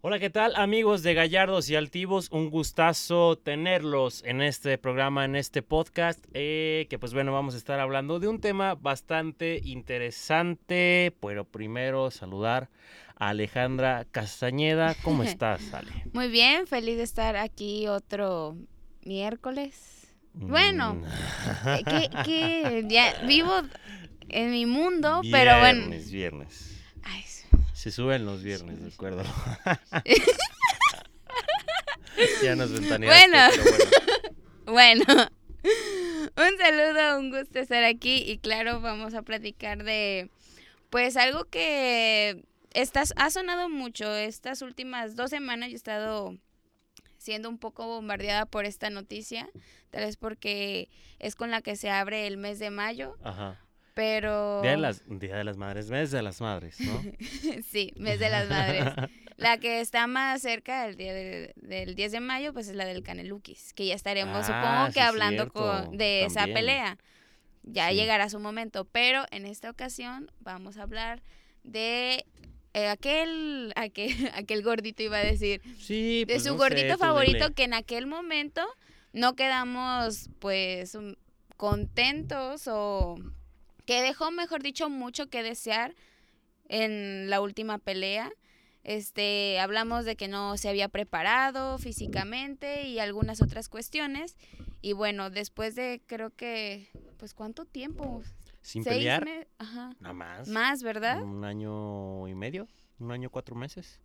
Hola, ¿qué tal amigos de Gallardos y Altivos? Un gustazo tenerlos en este programa, en este podcast, eh, que pues bueno, vamos a estar hablando de un tema bastante interesante, pero primero saludar a Alejandra Castañeda. ¿Cómo estás, Ale? Muy bien, feliz de estar aquí otro miércoles. Bueno, Mm. eh, que, que ya vivo en mi mundo, pero bueno. Viernes, viernes. Se suben los viernes, recuérdalo. ya nos ventaneaste, Bueno. pero bueno. Bueno, un saludo, un gusto estar aquí y claro, vamos a platicar de pues algo que estás, ha sonado mucho estas últimas dos semanas. Yo he estado siendo un poco bombardeada por esta noticia, tal vez porque es con la que se abre el mes de mayo, Ajá. Pero... Día de las, Día de las Madres, mes de las Madres, ¿no? sí, mes de las madres. La que está más cerca del día de- del 10 de mayo, pues es la del Caneluquis, que ya estaremos, Ah, supongo sí, que hablando con- de esa pelea. Ya Sí. llegará su momento, pero en esta ocasión vamos a hablar de eh, aquel, aquel, aquel gordito iba a decir, Sí, de pues, su no sé, gordito favorito dile. que en aquel momento no quedamos pues contentos o que dejó, mejor dicho, mucho que desear en la última pelea. Este, hablamos de que no se había preparado físicamente y algunas otras cuestiones. Y bueno, después de creo que, pues ¿cuánto tiempo? Sin Seis pelear, Ajá. nada más. Más, ¿verdad? Un año y medio, un año cuatro meses.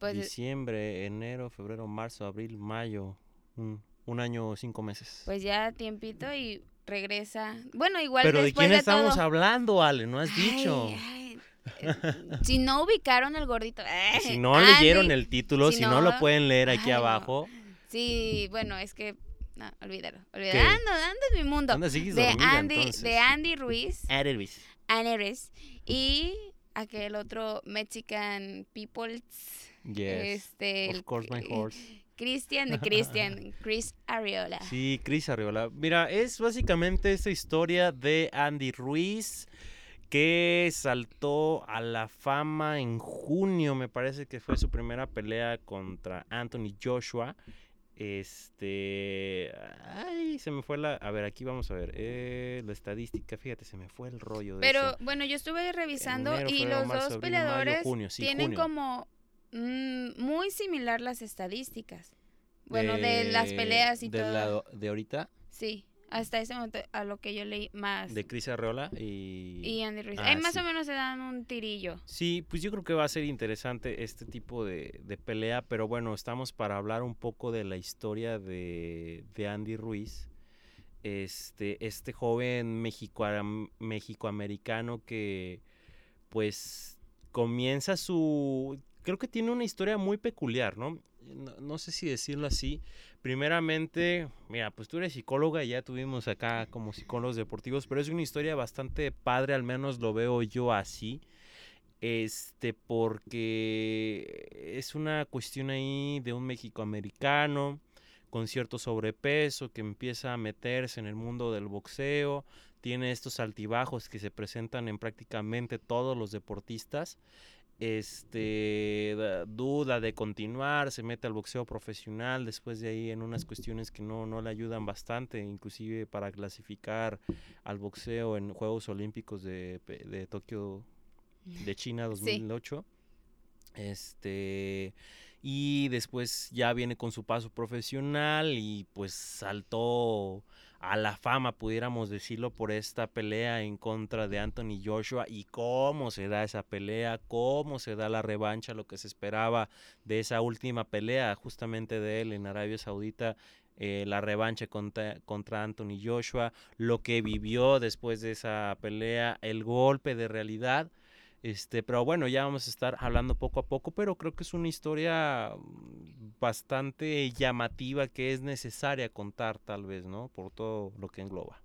Pues Diciembre, enero, febrero, marzo, abril, mayo. Un, un año cinco meses. Pues ya tiempito y regresa. Bueno, igual Pero ¿de quién estamos todo. hablando, Ale? No has Ay, dicho. ay, eh, si no ubicaron el gordito. eh, si no Andy, leyeron el título, si si, no, lo pueden leer aquí no. abajo. Sí, bueno, es que no, olvídalo. olvídalo. Ando, ando en mi mundo. Anda, De dormida, Andy, entonces. de Andy Ruiz, Adelvis. Aneres y aquel otro Mexican Peoples, Yes. este, of el- course, my horse. Christian, de Christian, Chris Ariola. Sí, Cris Arriola. Mira, es básicamente esta historia de Andy Ruiz que saltó a la fama en junio, me parece que fue su primera pelea contra Anthony Joshua. Este, ay, se me fue la, a ver, aquí vamos a ver, eh, la estadística, fíjate, se me fue el rollo de Pero eso. bueno, yo estuve revisando Enero, y febrero, los marzo, dos abril, mayo, peleadores junio, sí, tienen junio. como mm, muy similar las estadísticas. Bueno, de las peleas y de todo. la- de ahorita, Sí, hasta ese momento a lo que yo leí más. de Cris Arriola y... y Andy Ruiz. Ah, Ahí más sí. o menos se dan un tirillo. Sí, pues yo creo que va a ser interesante este tipo de, de pelea, pero bueno, estamos para hablar un poco de la historia de, de Andy Ruiz, este, este joven mexicoam- mexicoamericano que pues comienza su, creo que tiene una historia muy peculiar, ¿no? No, sé si decirlo así. Primeramente, mira, pues tú eres psicóloga y ya tuvimos acá como psicólogos deportivos, pero es una historia bastante padre, al menos lo veo yo así. Este, porque es una cuestión ahí de un mexicoamericano con cierto sobrepeso que empieza a meterse en el mundo del boxeo, tiene estos altibajos que se presentan en prácticamente todos los deportistas. Este da- duda de continuar, se mete al boxeo profesional, después de ahí en unas cuestiones que no, no le ayudan bastante, inclusive para clasificar al boxeo en Juegos Olímpicos de, de Tokio de China 2008. Este y después ya viene con su paso profesional y pues saltó a la fama, pudiéramos decirlo, por esta pelea en contra de Anthony Joshua y cómo se da esa pelea, cómo se da la revancha, lo que se esperaba de esa última pelea justamente de él en Arabia Saudita, eh, la revancha contra, contra Anthony Joshua, lo que vivió después de esa pelea, el golpe de realidad. Este, pero bueno, ya vamos a estar hablando poco a poco, pero creo que es una historia mm, bastante llamativa que es necesaria contar tal vez, ¿no? Por todo lo que engloba.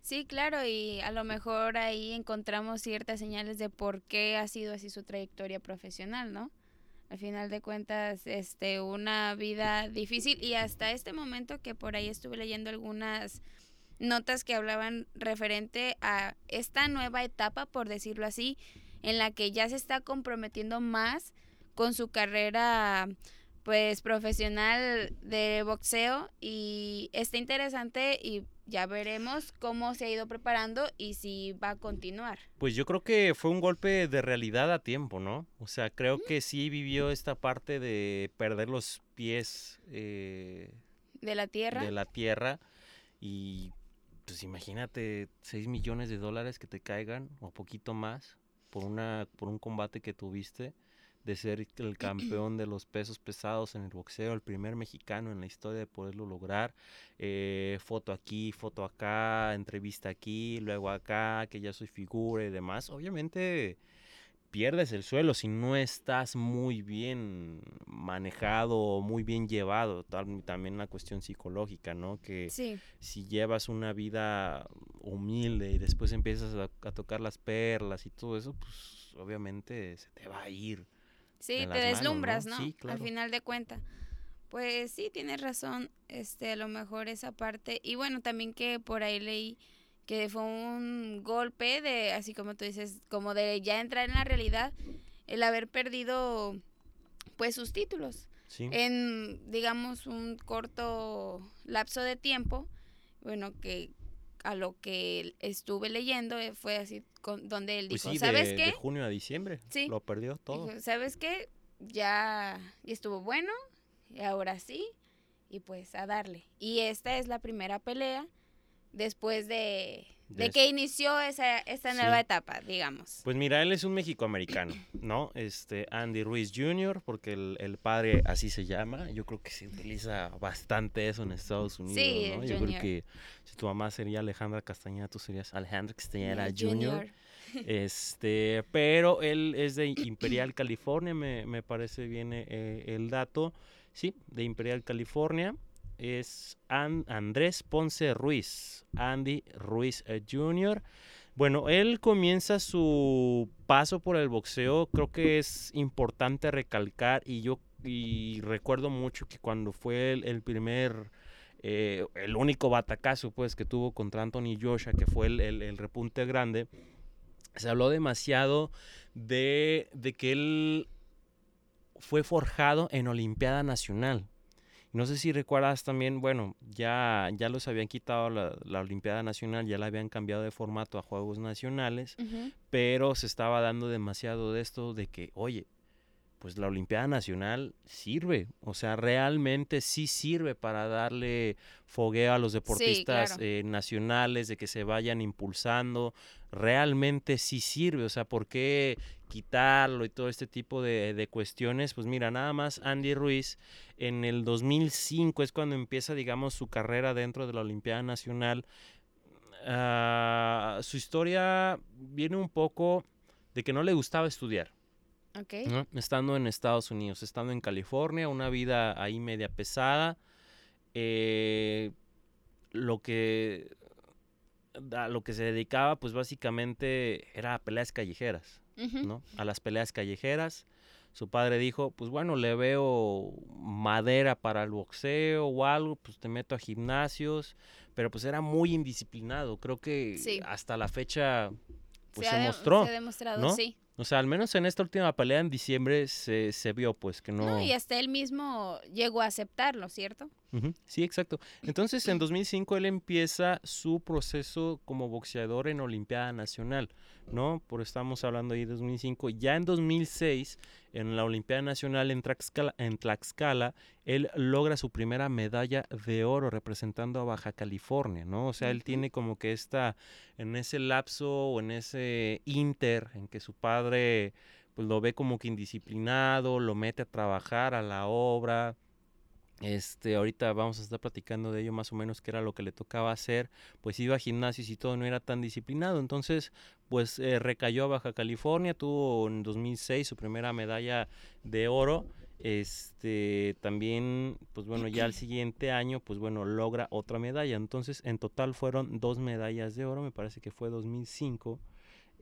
Sí, claro, y a lo mejor ahí encontramos ciertas señales de por qué ha sido así su trayectoria profesional, ¿no? Al final de cuentas, este, una vida difícil y hasta este momento que por ahí estuve leyendo algunas notas que hablaban referente a esta nueva etapa, por decirlo así, en la que ya se está comprometiendo más con su carrera pues profesional de boxeo y está interesante y ya veremos cómo se ha ido preparando y si va a continuar. Pues yo creo que fue un golpe de realidad a tiempo, ¿no? O sea, creo que sí vivió esta parte de perder los pies eh, de la tierra. De la tierra y pues imagínate 6 millones de dólares que te caigan o poquito más por una por un combate que tuviste de ser el campeón de los pesos pesados en el boxeo, el primer mexicano en la historia de poderlo lograr. Eh, foto aquí, foto acá, entrevista aquí, luego acá, que ya soy figura y demás. Obviamente pierdes el suelo si no estás muy bien manejado o muy bien llevado. también la cuestión psicológica, ¿no? Que si llevas una vida humilde y después empiezas a tocar las perlas y todo eso, pues obviamente se te va a ir. Sí, te deslumbras, ¿no? Al final de cuentas. Pues sí, tienes razón, este, a lo mejor esa parte. Y bueno, también que por ahí leí que fue un golpe de, así como tú dices, como de ya entrar en la realidad, el haber perdido, pues, sus títulos. Sí. En, digamos, un corto lapso de tiempo, bueno, que a lo que estuve leyendo eh, fue así con, donde él pues dijo, ¿sabes qué? De junio a diciembre. Sí. Lo perdió todo. ¿Sabes qué? Ya, estuvo bueno, y ahora sí, y pues a darle. Y esta es la primera pelea después de, de que inició esa, esta nueva etapa, digamos. Pues mira, él es un mexicoamericano, ¿no? Este, Andy Ruiz Jr., porque el, el, padre así se llama. Yo creo que se utiliza bastante eso en Estados Unidos, sí, ¿no? Yo creo que si tu mamá sería Alejandra Castañeda, tú serías Alejandra Castañeda Jr. Este, pero él es de Imperial, California, me, me parece bien eh, el dato. Sí, de Imperial, California es Andrés Ponce Ruiz, Andy Ruiz eh, Jr. Bueno, él comienza su paso por el boxeo, creo que es importante recalcar y yo recuerdo mucho que cuando fue el, primer, eh, el único batacazo pues que tuvo contra Anthony Joshua, que fue el, el, repunte grande, se habló demasiado de, de que él fue forjado en Olimpiada Nacional. No sé si recuerdas también, bueno, ya, ya los habían quitado la, la Olimpiada Nacional, ya la habían cambiado de formato a Juegos Nacionales, pero se estaba dando demasiado de esto de que, oye, pues la Olimpiada Nacional sirve, o sea, realmente sí sirve para darle fogueo a los deportistas eh, nacionales, de que se vayan impulsando, realmente sí sirve, o sea, ¿por qué quitarlo y todo este tipo de, cuestiones? Pues mira, nada más Andy Ruiz en el 2005 es cuando empieza, digamos, su carrera dentro de la Olimpiada Nacional. Ah, su historia viene un poco de que no le gustaba estudiar. Estando en Estados Unidos, estando en California, una vida ahí media pesada. Eh, lo que a lo que se dedicaba, pues básicamente era a peleas callejeras, ¿no? A las peleas callejeras. Su padre dijo, pues bueno, le veo madera para el boxeo o algo, pues te meto a gimnasios, pero pues era muy indisciplinado. Creo que hasta la fecha pues se, mostró. Se ha demostrado, sí. O sea, al menos en esta última pelea en diciembre se, se vio pues que no... No, y hasta él mismo llegó a aceptarlo, ¿cierto? Sí, exacto. Entonces en 2005 él empieza su proceso como boxeador en Olimpiada Nacional, ¿no? Por estamos hablando ahí de 2005. Ya en 2006, en la Olimpiada Nacional en Tlaxcala, en Tlaxcala, él logra su primera medalla de oro representando a Baja California, ¿no? O sea, él tiene como que esta, en ese lapso o en ese inter en que su padre pues lo ve como que indisciplinado, lo mete a trabajar a la obra, este, ahorita vamos a estar platicando de ello más o menos qué era lo que le tocaba hacer, pues iba a gimnasios y todo, no era tan disciplinado, entonces pues eh, recayó a Baja California, tuvo en 2006 su primera medalla de oro Este, también, pues bueno, ya el siguiente año, pues bueno, logra otra medalla. Entonces, en total fueron dos medallas de oro, me parece que fue 2005.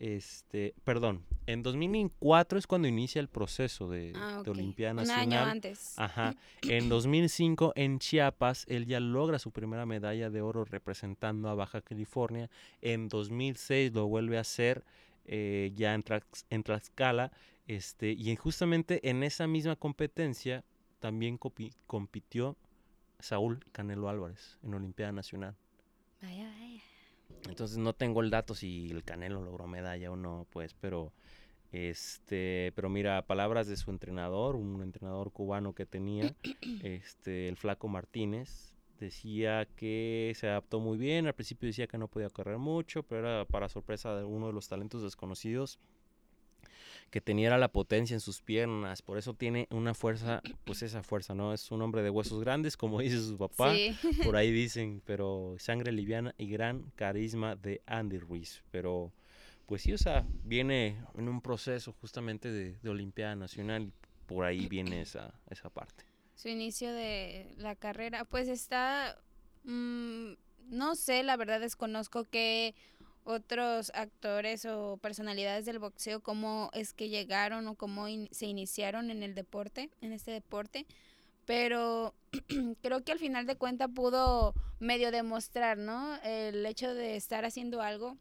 Este, perdón, en 2004 es cuando inicia el proceso de, Ah, de ok. Olimpiada Un Nacional. año antes. Ajá. En 2005 en Chiapas él ya logra su primera medalla de oro representando a Baja California. En 2006 lo vuelve a hacer eh, ya en, Tlax- en Tlaxcala. Este, y en- justamente en esa misma competencia también compitió Saúl Canelo Álvarez en Olimpiada Nacional. Vaya, vaya. Entonces no tengo el dato si el Canelo logró medalla o no, pues, pero este, pero mira, palabras de su entrenador, un entrenador cubano que tenía, este, el Flaco Martínez, decía que se adaptó muy bien, al principio decía que no podía correr mucho, pero era para sorpresa de uno de los talentos desconocidos que tenía la potencia en sus piernas, por eso tiene una fuerza, pues esa fuerza, ¿no? Es un hombre de huesos grandes, como dice su papá, Sí. por ahí dicen, pero sangre liviana y gran carisma de Andy Ruiz. Pero, pues sí, o sea, viene en un proceso justamente de, de Olimpiada Nacional, por ahí viene esa, esa parte. su inicio de la carrera, pues está, mm, no sé, la verdad desconozco que otros actores o personalidades del boxeo, cómo es que llegaron o cómo in- se iniciaron en el deporte, en este deporte, pero creo que al final de cuentas pudo medio demostrar, ¿no? El hecho de estar haciendo algo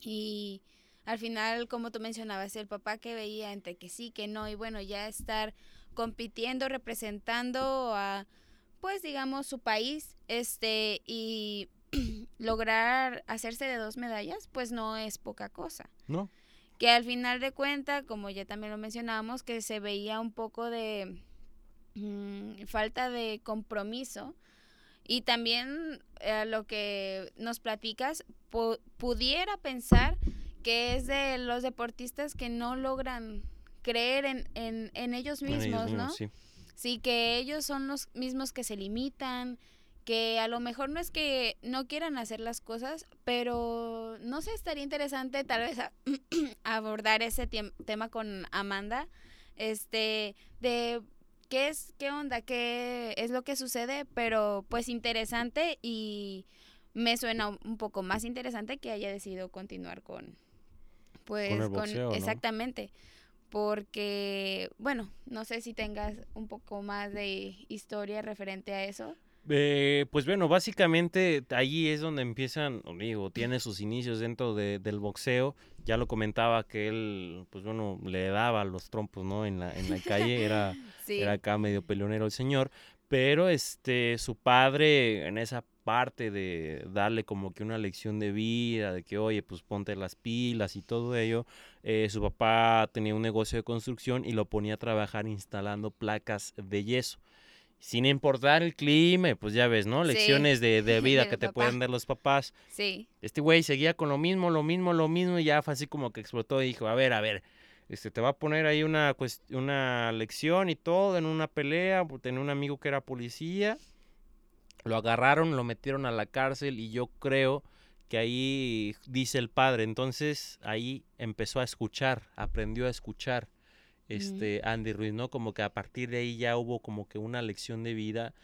y al final, como tú mencionabas, el papá que veía entre que sí, que no, y bueno, ya estar compitiendo, representando a, pues digamos, su país, este, y lograr hacerse de dos medallas, pues no es poca cosa. ¿No? Que al final de cuentas, como ya también lo mencionábamos, que se veía un poco de mm, falta de compromiso. Y también eh, lo que nos platicas, pu- pudiera pensar que es de los deportistas que no logran creer en, en, en ellos En ellos mismos, ¿no? mismos, sí. Sí, que ellos son los mismos que se limitan, que a lo mejor no es que no quieran hacer las cosas, pero no sé, estaría interesante tal vez a- abordar ese tema con Amanda, este, de qué es, qué onda, qué es lo que sucede, pero pues interesante y me suena un- poco más interesante que haya decidido continuar con, pues, el boxeo, ¿no? exactamente porque, bueno, no sé si tengas un poco más de historia referente a eso. Eh, pues bueno, básicamente ahí es donde empiezan, o digo, tiene sus inicios dentro de- del boxeo. Ya lo comentaba que él, pues bueno, le daba los trompos, ¿no? En la, en la calle, era, Sí, era acá medio peleonero el señor. Pero este, su padre, en esa parte de darle como que una lección de vida, de que, oye, pues ponte las pilas y todo ello, eh, su papá tenía un negocio de construcción y lo ponía a trabajar instalando placas de yeso. Sin importar el clima, pues ya ves, ¿no? Sí, Lecciones de, de vida que te papá. pueden dar los papás. sí, Este güey seguía con lo mismo, lo mismo, lo mismo, y ya fue así como que explotó y dijo, a ver, a ver, este, te va a poner ahí una, una lección y todo en una pelea, porque tenía un amigo que era policía, lo agarraron, lo metieron a la cárcel y yo creo que ahí dice el padre, entonces ahí empezó a escuchar, aprendió a escuchar este Andy Ruiz, ¿no? Como que a partir de ahí ya hubo como que una lección de vida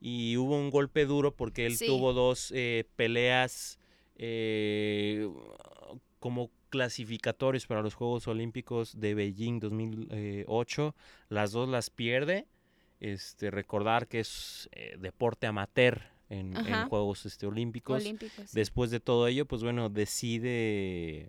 y hubo un golpe duro porque él Sí. tuvo dos eh, peleas eh, como clasificatorios para los Juegos Olímpicos de Beijing 2008. Las dos las pierde. Este, recordar que es eh, deporte amateur en. Juegos este, Olímpicos. olímpicos. Después de todo ello, pues bueno, decide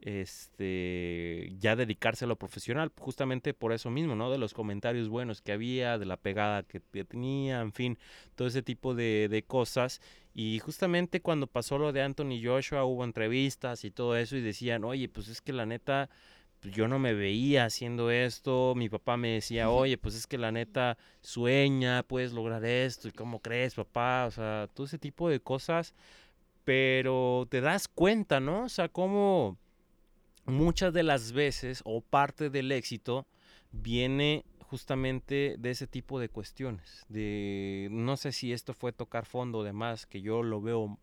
este ya dedicarse a lo profesional, justamente por eso mismo, ¿no? De los comentarios buenos que había, de la pegada que tenía, en fin, todo ese tipo de, de cosas. Y justamente cuando pasó lo de Anthony Joshua, hubo entrevistas y todo eso, y decían, oye, pues es que la neta, pues yo no me veía haciendo esto. Mi papá me decía, oye, pues es que la neta sueña, puedes lograr esto, y cómo crees, papá, o sea, todo ese tipo de cosas. Pero te das cuenta, ¿no? O sea, cómo muchas de las veces o parte del éxito viene justamente de ese tipo de cuestiones. De no sé si esto fue tocar fondo, demás, que yo lo veo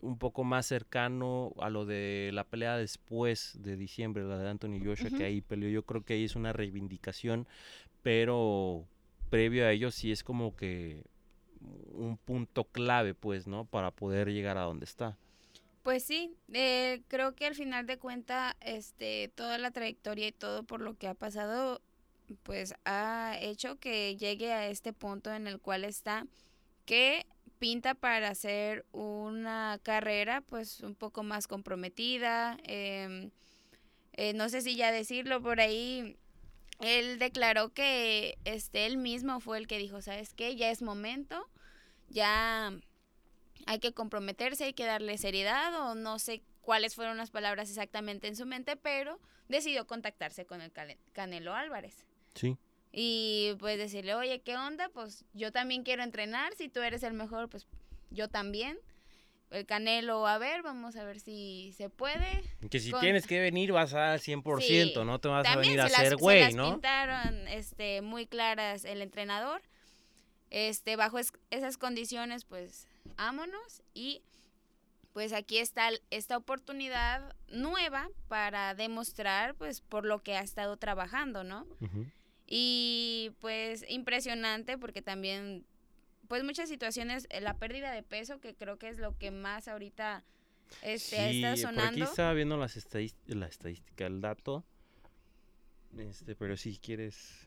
un poco más cercano a lo de la pelea después de diciembre, la de Anthony Joshua, que ahí peleó. Yo creo que ahí es una reivindicación, pero previo a ello sí es como que un punto clave, pues, ¿no? Para poder llegar a donde está. Pues sí, eh, creo que al final de cuenta, este, toda la trayectoria y todo por lo que ha pasado, pues ha hecho que llegue a este punto en el cual está, que pinta para hacer una carrera, pues un poco más comprometida. Em, eh, no sé si ya decirlo por ahí. Él declaró que este él mismo fue el que dijo, ¿sabes qué? Ya es momento, ya hay que comprometerse, hay que darle seriedad o no sé cuáles fueron las palabras exactamente en su mente, pero decidió contactarse con el Canelo Álvarez. Sí. Y pues decirle, oye, ¿qué onda? Pues yo también quiero entrenar, si tú eres el mejor, pues yo también. El Canelo, a ver, vamos a ver si se puede. Que si tienes que venir vas a dar 100%, no te vas a venir a hacer güey, ¿no? pintaron este, muy claras el entrenador. Este, bajo esas condiciones, pues ámonos y pues aquí está esta oportunidad nueva para demostrar pues por lo que ha estado trabajando, ¿no? Y pues impresionante porque también pues muchas situaciones, eh, la pérdida de peso que creo que es lo que más ahorita este, está sonando. Por aquí estaba viendo las la estadística, el dato, este, pero si quieres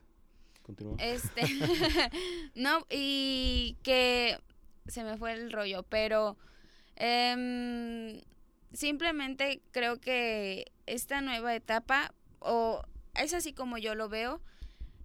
continuar. Este, no, y que se me fue el rollo, pero em, simplemente creo que esta nueva etapa, o es así como yo lo veo,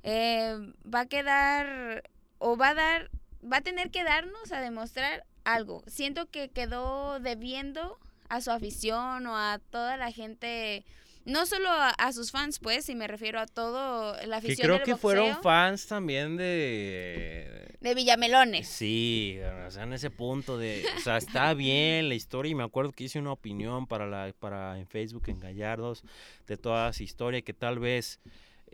em, va a quedar o va a dar, va a tener que darnos a demostrar algo. Siento que quedó debiendo a su afición o a toda la gente no solo a, sus fans, pues, si me refiero a todo la afición. Que creo que fueron fans también de. De Villamelones. Sí, o sea, en ese punto de. O sea, está bien la historia. Y me acuerdo que hice una opinión para la para en Facebook en Gallardos de toda esa historia que tal vez.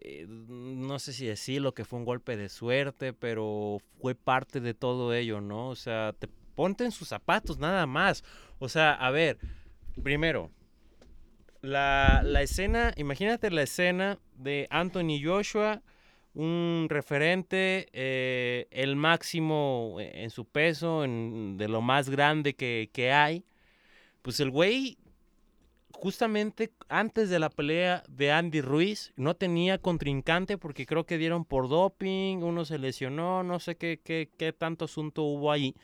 Eh, no sé si decirlo que fue un golpe de suerte, pero fue parte de todo ello, ¿no? O sea, te ponte en sus zapatos, nada más. O sea, a ver, primero, la, escena, imagínate la escena de Anthony Joshua, un referente, eh, el máximo en su peso, de lo más grande que, que hay. Pues el güey, justamente antes de la pelea de Andy Ruiz, no tenía contrincante porque creo que dieron por doping, uno se lesionó, no sé qué, qué, qué tanto asunto hubo ahí.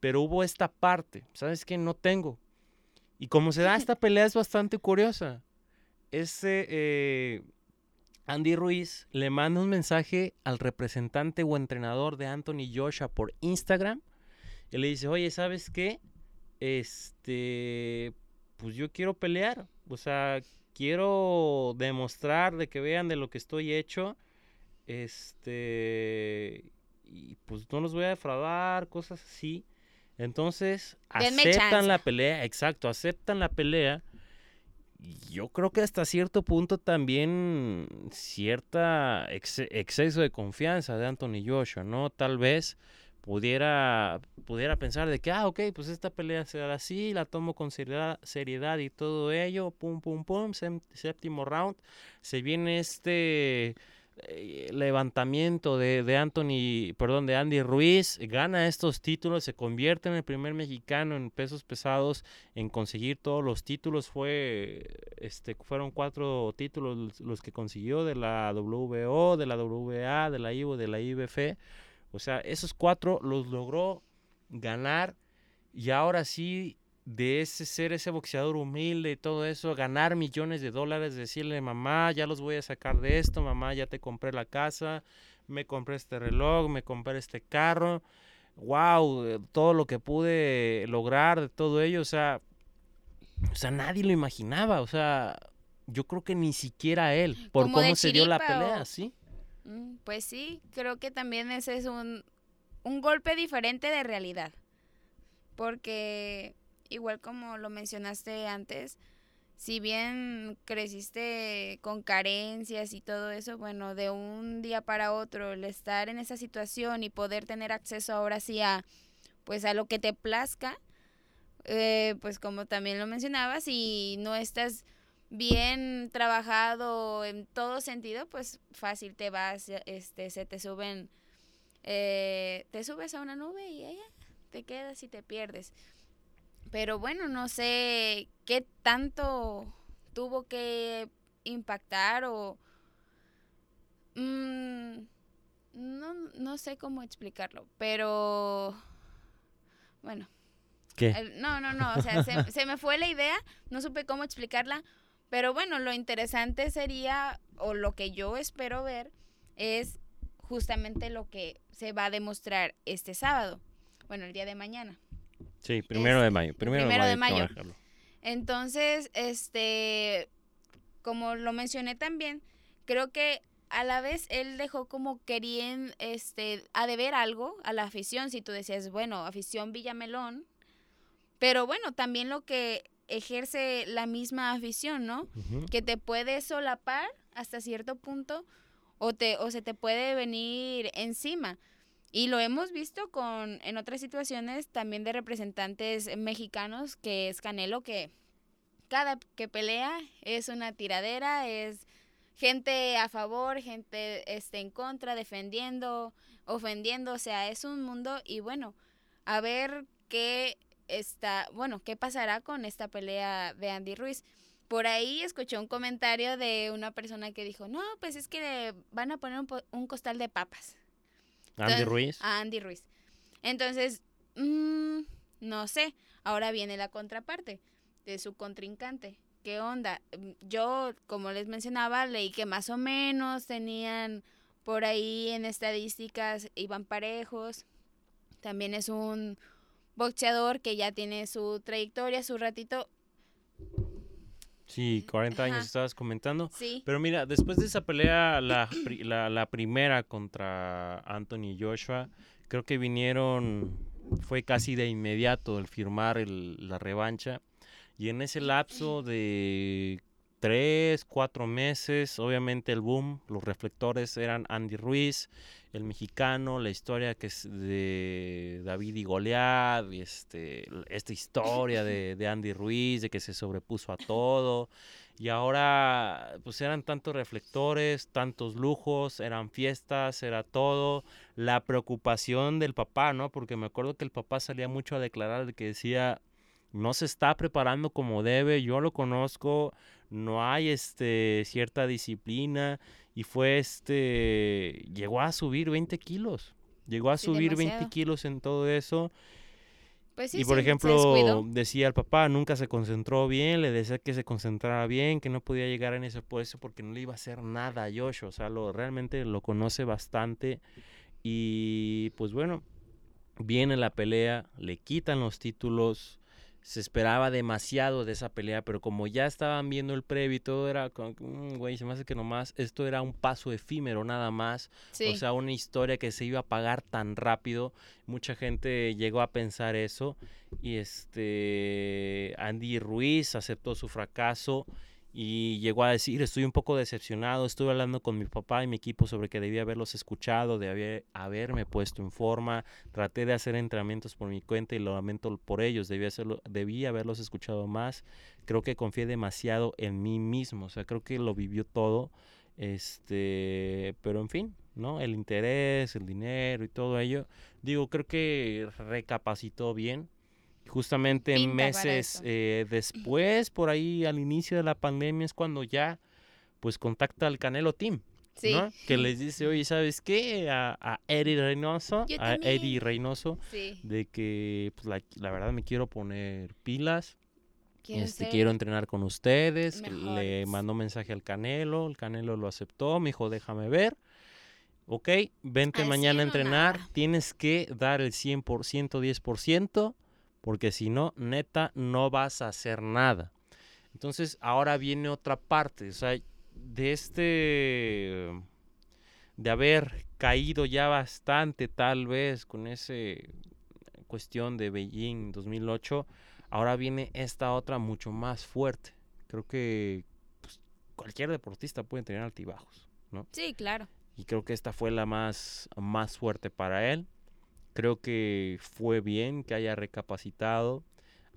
Pero hubo esta parte, ¿sabes qué? No tengo y como se da esta pelea es bastante curiosa. Ese eh, Andy Ruiz le manda un mensaje al representante o entrenador de Anthony Joshua por Instagram y le dice, oye, ¿sabes qué? Este, pues yo quiero pelear. O sea, quiero demostrar de que vean de lo que estoy hecho. Este, y pues no los voy a defraudar, cosas así. Entonces, aceptan la pelea, exacto, aceptan la pelea. Yo creo que hasta cierto punto también cierta exceso de confianza de Anthony Joshua, ¿no? Tal vez pudiera, pudiera pensar de que, ah, ok, pues esta pelea será así, la tomo con seriedad, seriedad y todo ello, pum, pum, pum, séptimo round, se viene este levantamiento de, de, Anthony, perdón, de Andy Ruiz, gana estos títulos, se convierte en el primer mexicano en pesos pesados en conseguir todos los títulos. Fue, este, fueron cuatro títulos los que consiguió de la WBO, de la WBA, de la IVO, de la IBF. O sea, esos cuatro los logró ganar y ahora sí de ese ser ese boxeador humilde y todo eso, ganar millones de dólares, decirle, mamá, ya los voy a sacar de esto, mamá, ya te compré la casa, me compré este reloj, me compré este carro, wow, eh, todo lo que pude lograr de todo ello, o sea, o sea, nadie lo imaginaba, o sea, yo creo que ni siquiera él, por cómo se dio la pelea, ¿sí? Mm, pues sí, creo que también ese es un, un golpe diferente de realidad, porque igual como lo mencionaste antes, si bien creciste con carencias y todo eso, bueno, de un día para otro, el estar en esa situación y poder tener acceso ahora sí a, pues a lo que te plazca, eh, pues como también lo mencionabas, y no estás bien trabajado en todo sentido, pues fácil te vas, este, se te suben, eh, te subes a una nube y ya te quedas y te pierdes. Pero bueno, no sé qué tanto tuvo que impactar o... Mm, no, no sé cómo explicarlo, pero bueno. ¿Qué? no, no, no, o sea, se, se, me fue la idea, no supe cómo explicarla, pero bueno, lo interesante sería, o lo que yo espero ver, es justamente lo que se va a demostrar este sábado, bueno, el día de mañana. Sí, primero de mayo. Primero, de mayo. Entonces, este, como lo mencioné también, creo que a la vez él dejó como querían, este, a deber algo a la afición, si tú decías, bueno, afición Villamelón, pero bueno, también lo que ejerce la misma afición, ¿no? Que te puede solapar hasta cierto punto o, te, o se te puede venir encima. Y lo hemos visto con en otras situaciones también de representantes mexicanos, que es Canelo, que cada que pelea es una tiradera, es gente a favor, gente este, en contra, defendiendo, ofendiendo, o sea, es un mundo y bueno, a ver qué está, bueno, qué pasará con esta pelea de Andy Ruiz. Por ahí escuché un comentario de una persona que dijo, no, pues es que van a poner un, un costal de papas. Andy Ruiz. A Andy Ruiz. Entonces, mmm, no sé. Ahora viene la contraparte de su contrincante. ¿Qué onda? Yo, como les mencionaba, leí que más o menos tenían por ahí en estadísticas, iban parejos. También es un boxeador que ya tiene su trayectoria, su ratito. Sí, 40 años estabas comentando. Sí. Pero mira, después de esa pelea, la, la, primera contra Anthony Joshua, creo que vinieron, fue casi de inmediato el firmar el, la revancha. Y en ese lapso de tres, cuatro meses, obviamente el boom, los reflectores eran Andy Ruiz, el mexicano, la historia que es de David y Goliat, este, esta historia de, de, Andy Ruiz, de que se sobrepuso a todo. Y ahora, pues eran tantos reflectores, tantos lujos, eran fiestas, era todo. La preocupación del papá, ¿no? Porque me acuerdo que el papá salía mucho a declarar de que decía, no se está preparando como debe, yo lo conozco, no hay este cierta disciplina y fue este, llegó a subir 20 kilos, llegó a subir 20 kilos en todo eso. Pues y por ejemplo, decía el papá, nunca se concentró bien, le decía que se concentrara bien, que no podía llegar en ese puesto porque no le iba a hacer nada a Joshua, o sea, lo, realmente lo conoce bastante. Y pues bueno, viene la pelea, le quitan los títulos, se esperaba demasiado de esa pelea, pero como ya estaban viendo el previo y todo era como, mm, güey, se me hace que nomás esto era un paso efímero nada más, o sea, una historia que se iba a pagar tan rápido, mucha gente llegó a pensar eso. Y este Andy Ruiz aceptó su fracaso y llegó a decir, estoy un poco decepcionado, estuve hablando con mi papá y mi equipo sobre que debía haberlos escuchado, debía haberme puesto en forma, traté de hacer entrenamientos por mi cuenta y lo lamento por ellos, debía, hacerlo, debía haberlos escuchado más, creo que confié demasiado en mí mismo, o sea, creo que lo vivió todo, este, pero en fin, ¿no? El interés, el dinero y todo ello, digo, creo que recapacitó bien, Justamente en meses eh, después, por ahí al inicio de la pandemia, es cuando ya pues contacta al Canelo Team. ¿no? Que les dice, oye, ¿sabes qué? A, a Eddie Reynoso, a Eddie Reynoso, de que pues, la, la, verdad me quiero poner pilas. Quiero, este, quiero entrenar con ustedes. Le mandó mensaje al Canelo, el Canelo lo aceptó, me dijo, déjame ver. Ok, vente mañana a entrenar, tienes que dar el 100%, 110%, porque si no, neta, no vas a hacer nada. Entonces, ahora viene otra parte, o sea, de este, de haber caído ya bastante tal vez con esa cuestión de Beijing 2008, ahora viene esta otra mucho más fuerte. Creo que pues, cualquier deportista puede tener altibajos, ¿no? Sí, claro. Y creo que esta fue la más, más fuerte para él. Creo que fue bien que haya recapacitado,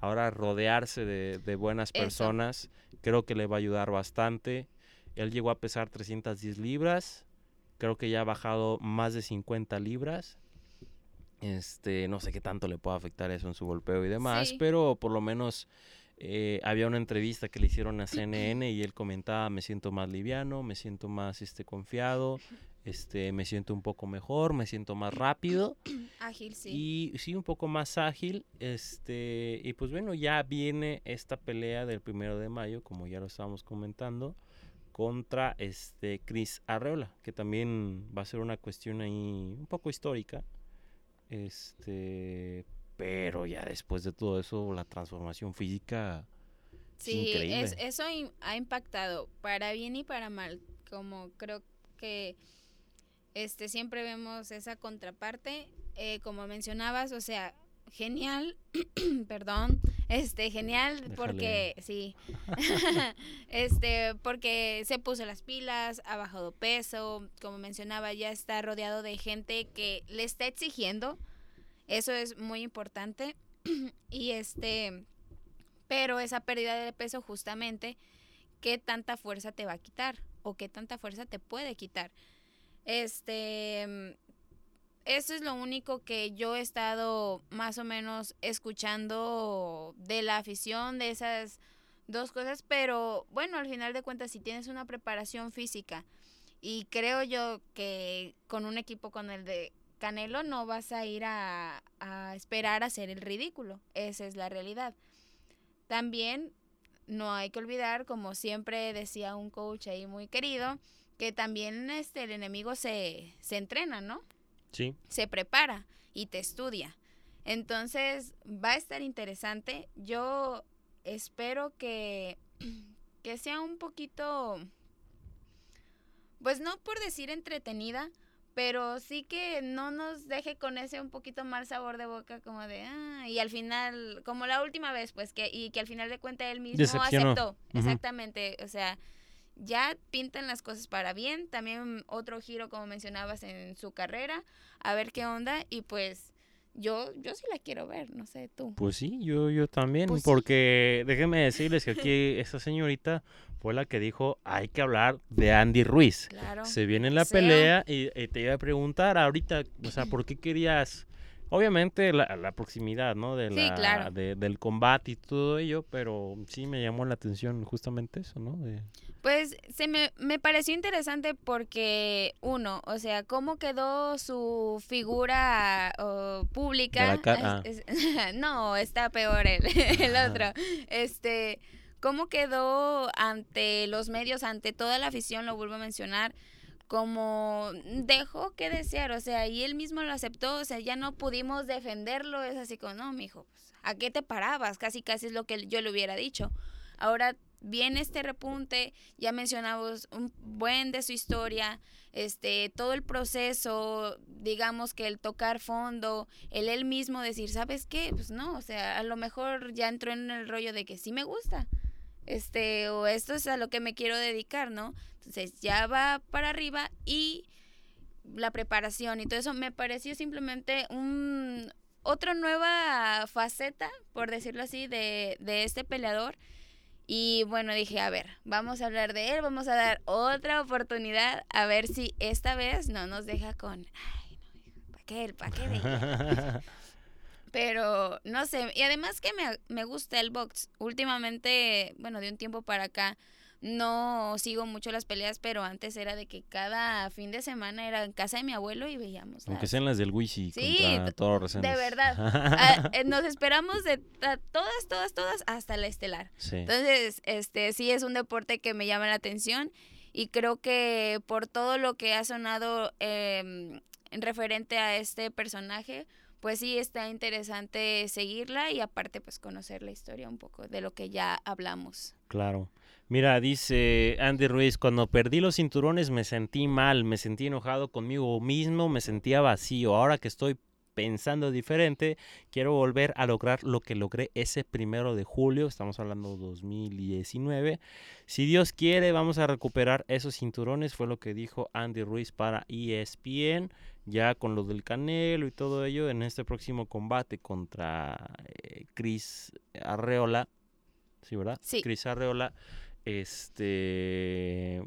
Ahora rodearse de, de buenas Eso. personas creo que le va a ayudar bastante. Él llegó a pesar 310 libras. Creo que ya ha bajado más de 50 libras. Este, no sé qué tanto le puede afectar eso en su golpeo y demás, Sí. pero por lo menos eh, había una entrevista que le hicieron a CNN y él comentaba, me siento más liviano, me siento más este, confiado, este, me siento un poco mejor, me siento más rápido Ágil, sí. y sí, un poco más ágil. Este, y pues bueno, ya viene esta pelea del primero de mayo, como ya lo estábamos comentando, contra este Chris Arreola, que también va a ser una cuestión ahí un poco histórica. Este, pero ya después de todo eso, la transformación física es Sí, increíble. es, eso ha impactado para bien y para mal. Como creo que este siempre vemos esa contraparte, eh, como mencionabas, o sea, genial, perdón, este genial Déjale. porque sí, este porque se puso las pilas, ha bajado peso, como mencionaba, ya está rodeado de gente que le está exigiendo, eso es muy importante y este pero esa pérdida de peso justamente, ¿qué tanta fuerza te va a quitar? ¿O qué tanta fuerza te puede quitar? Este, eso es lo único que yo he estado más o menos escuchando de la afición de esas dos cosas, pero bueno, al final de cuentas, si tienes una preparación física y creo yo que con un equipo con el de Canelo no vas a ir a, a esperar a hacer el ridículo, esa es la realidad. También no hay que olvidar, como siempre decía un coach ahí muy querido, que también este, el enemigo se, se entrena, ¿no? Sí, se prepara y te estudia. Entonces va a estar interesante. Yo espero que, que sea un poquito, pues no por decir entretenida, pero sí que no nos deje con ese un poquito mal sabor de boca como de, ah, y al final, como la última vez, pues que, y que al final de cuentas él mismo Decepcionó. aceptó. Exactamente, o sea, ya pintan las cosas para bien, también otro giro como mencionabas en su carrera, a ver qué onda y pues yo yo sí la quiero ver, no sé tú. Pues sí, yo, yo también, Pues sí. porque déjenme decirles que aquí esta señorita fue la que dijo, hay que hablar de Andy Ruiz. Claro. Se viene la Sea. pelea y, y te iba a preguntar ahorita, o sea, ¿por qué querías? Obviamente la, la proximidad, ¿no? De Sí, la, claro. de- del combate y todo ello, pero sí me llamó la atención justamente eso, ¿no? De- Pues se me, me pareció interesante porque, uno, o sea, cómo quedó su figura pública. Es- es- no, está peor el, el otro. Este, cómo quedó ante los medios, ante toda la afición, lo vuelvo a mencionar, como dejó que desear, o sea, y él mismo lo aceptó, o sea, ya no pudimos defenderlo, es así como, no, mijo, pues, ¿a qué te parabas? Casi, casi es lo que yo le hubiera dicho. Ahora viene este repunte, ya mencionamos un buen de su historia, este, todo el proceso, digamos que el tocar fondo, el él mismo decir, ¿sabes qué? Pues no, o sea, a lo mejor ya entró en el rollo de que sí me gusta, este, o esto es a lo que me quiero dedicar, ¿no? Entonces ya va para arriba y la preparación y todo eso me pareció simplemente un otra nueva faceta, por decirlo así, de, de este peleador. Y bueno, dije, a ver, vamos a hablar de él, vamos a dar otra oportunidad, a ver si esta vez no nos deja con, ay, no, ¿para qué? ¿Para qué? veía?". Pero no sé, y además que me, me gusta el box. Últimamente, bueno, de un tiempo para acá, no sigo mucho las peleas, pero antes era de que cada fin de semana era en casa de mi abuelo y veíamos. Aunque las- sean las del Wisi Sí, de verdad. Ah, eh, nos esperamos de todas, todas, todas hasta la estelar. sí. Entonces, este sí es un deporte que me llama la atención y creo que por todo lo que ha sonado em, en referente a este personaje, pues sí está interesante seguirla y aparte pues conocer la historia un poco de lo que ya hablamos. Claro. Mira, dice Andy Ruiz, cuando perdí los cinturones me sentí mal, me sentí enojado conmigo mismo, me sentía vacío. Ahora que estoy pensando diferente, quiero volver a lograr lo que logré ese primero de julio, estamos hablando 2019. Si Dios quiere, vamos a recuperar esos cinturones, fue lo que dijo Andy Ruiz para ESPN, ya con lo del Canelo y todo ello, en este próximo combate contra eh, Chris Arreola, ¿sí, verdad? Sí. Chris Arreola. Este,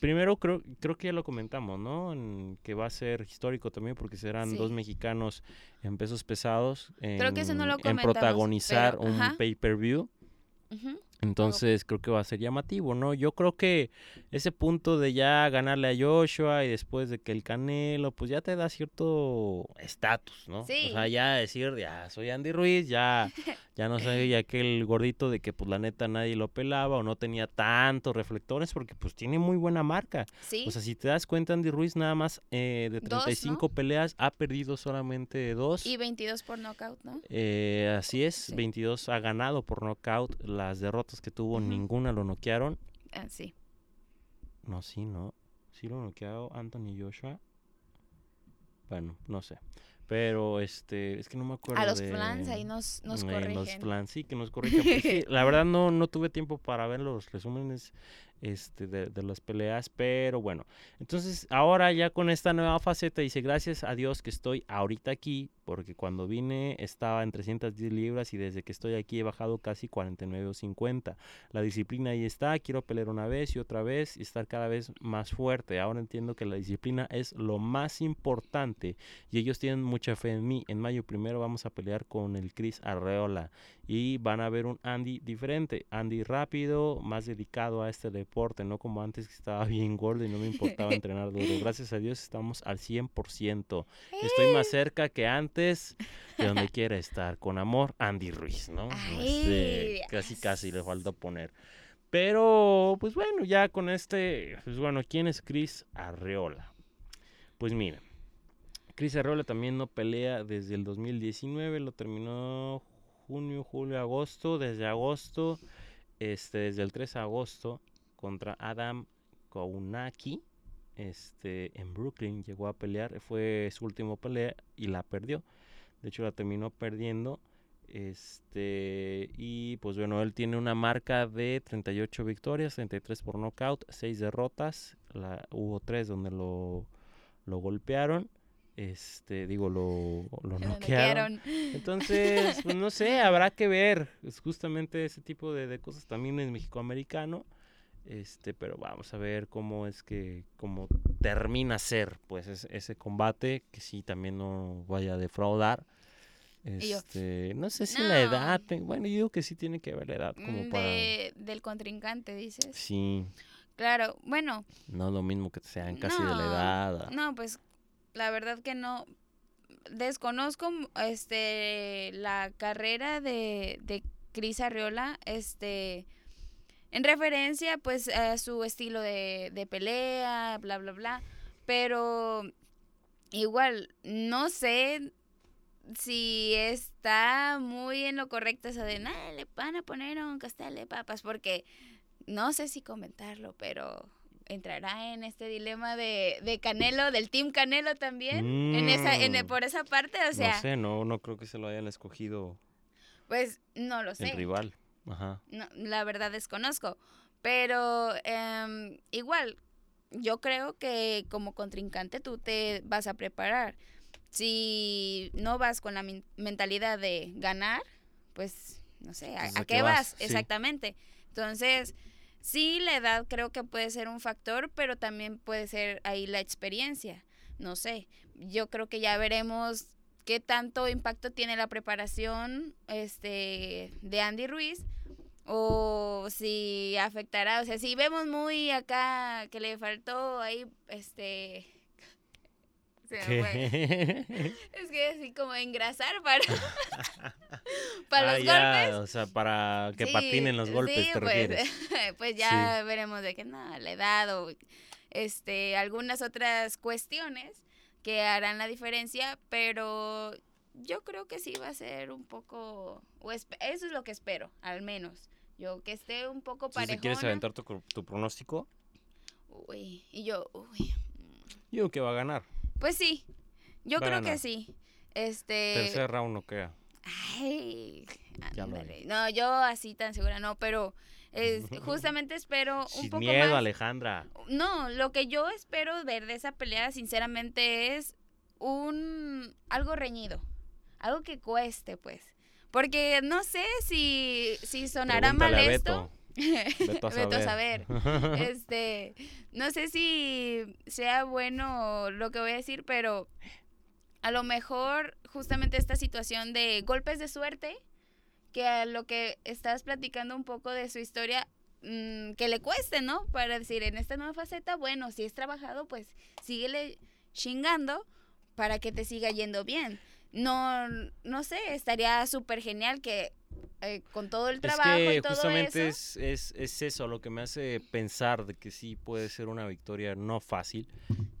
primero creo, creo que ya lo comentamos, ¿no? En que va a ser histórico también porque serán Sí. dos mexicanos en pesos pesados Creo que eso no lo en protagonizar pero, un pay-per-view. Ujú. Entonces creo que va a ser llamativo, ¿no? Yo creo que ese punto de ya ganarle a Joshua y después de que el Canelo, pues ya te da cierto estatus, ¿no? Sí. O sea, ya decir, ya soy Andy Ruiz, ya, ya no soy aquel gordito de que pues la neta nadie lo pelaba o no tenía tantos reflectores porque pues tiene muy buena marca. Sí. O sea, si te das cuenta, Andy Ruiz nada más eh, de Dos, ¿no? 35 peleas ha perdido solamente dos. y 22 por knockout, ¿no? Eh, así es, Sí. 22 ha ganado por nocaut. Las derrotas que tuvo, ninguna lo noquearon. Ah, sí. No, sí, no. Sí lo noqueado Anthony Joshua. Bueno, no sé. Pero este, es que no me acuerdo. A los de- flans ahí nos, nos corrigen. Los flans, sí, que nos corrigen. pues sí, la verdad no, no tuve tiempo para ver los resúmenes este, de, de las peleas, pero bueno. Entonces, ahora ya con esta nueva faceta, dice, gracias a Dios que estoy ahorita aquí, porque cuando vine estaba en 310 libras y desde que estoy aquí he bajado casi 49 o 50. La disciplina ahí está, quiero pelear una vez y otra vez y estar cada vez más fuerte. Ahora entiendo que la disciplina es lo más importante y ellos tienen mucha fe en mí. En mayo primero vamos a pelear con el Chris Arreola y van a ver un Andy diferente, Andy rápido, más dedicado a este deporte, no como antes que estaba bien gordo y no me importaba entrenar duro. Gracias a Dios estamos al 100%. Estoy más cerca que antes de donde quiera estar. Con amor, Andy Ruiz, ¿no? Este, casi casi le falta poner. Pero, pues bueno, ya con este, pues bueno, ¿quién es Chris Arreola? Pues mira, Chris Arreola también no pelea desde el 2019, lo terminó junio, julio, agosto, desde agosto, este, desde el 3 de agosto contra Adam Kounaki, este, en Brooklyn llegó a pelear, fue su último pelea y la perdió. De hecho la terminó perdiendo. Este, y pues bueno, él tiene una marca de 38 victorias, 33 por nocaut, 6 derrotas. La, hubo 3 donde lo, lo golpearon. Este, digo, lo, lo. Entonces, pues no sé, habrá que ver. Es justamente ese tipo de, de cosas también es mexicoamericano. Este, pero vamos a ver cómo es que, cómo termina ser, pues, es- ese combate, que sí también no vaya a defraudar. Este, no sé si la edad, bueno, yo digo que sí tiene que haber la edad como Mm, para... de- del contrincante, dices. Sí, Claro, bueno, no es lo mismo que sean casi de la edad. no, pues la verdad que no. Desconozco este la carrera de, de Cris Arriola, este en referencia pues a su estilo de, de pelea, bla bla bla. Pero igual, no sé si está muy en lo correcto eso de nada, le van a poner un costal de papas, porque no sé si comentarlo, pero entrará en este dilema de, de Canelo, del Team Canelo también, en esa, en, Mm. por esa parte, o sea, no sé, no, no creo que se lo hayan escogido pues no lo el sé. rival. Ajá. No, la verdad desconozco. Pero em, igual, yo creo que como contrincante tú te vas a preparar. Si no vas con la men- mentalidad de ganar, pues no sé, ¿a, Entonces, a ¿a qué qué vas? vas? Sí. Exactamente. Entonces, sí, la edad creo que puede ser un factor, pero también puede ser ahí la experiencia. No sé, yo creo que ya veremos qué tanto impacto tiene la preparación este, de Andy Ruiz o si afectará, o sea, si vemos muy acá que le faltó ahí, este... Es que así como engrasar para, para Ah, los ya, golpes. O sea, para que Sí, patinen los golpes, sí, ¿te pues, refieres? pues ya veremos de que no, la edad o este, algunas otras cuestiones que harán la diferencia, pero yo creo que sí va a ser un poco, o eso es lo que espero, al menos. Yo que esté un poco parejona. ¿quieres aventar tu, tu pronóstico? Uy, y yo, uy, Yo que va a ganar. Pues sí, yo Va creo que sí. Este, Tercer round no queda. Ay, Ya lo ándale. No, yo así tan segura no, pero es, justamente espero un Sin poco miedo, más. Alejandra. No, lo que yo espero ver de esa pelea, sinceramente, es un algo reñido, algo que cueste, pues, Porque no sé si, si sonará Pregúntale mal a esto. Vete a saber. saber. Este, no sé si sea bueno lo que voy a decir, pero a lo mejor justamente esta situación de golpes de suerte, que a lo que estás platicando un poco de su historia, mm, que le cueste, ¿no? Para decir, en esta nueva faceta, bueno, si es trabajado, pues síguele chingando para que te siga yendo bien. No, no sé, estaría súper genial que eh, con todo el Es trabajo que y todo justamente eso. es, es, es eso lo que me hace pensar de que sí puede ser una victoria no fácil,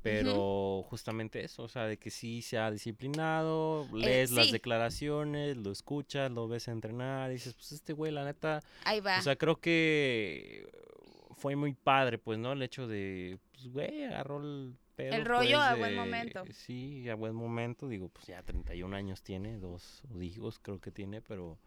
pero justamente eso, o sea, de que sí se ha disciplinado, lees las sí. declaraciones, lo escuchas, lo ves entrenar, y dices, pues este güey, la neta, Ahí va. o sea, creo que fue muy padre, pues, ¿no? El hecho de, pues, güey, agarró el pedo. El rollo pues, a buen momento. Sí, a buen momento, digo, pues ya 31 años tiene, dos hijos creo que tiene, pero,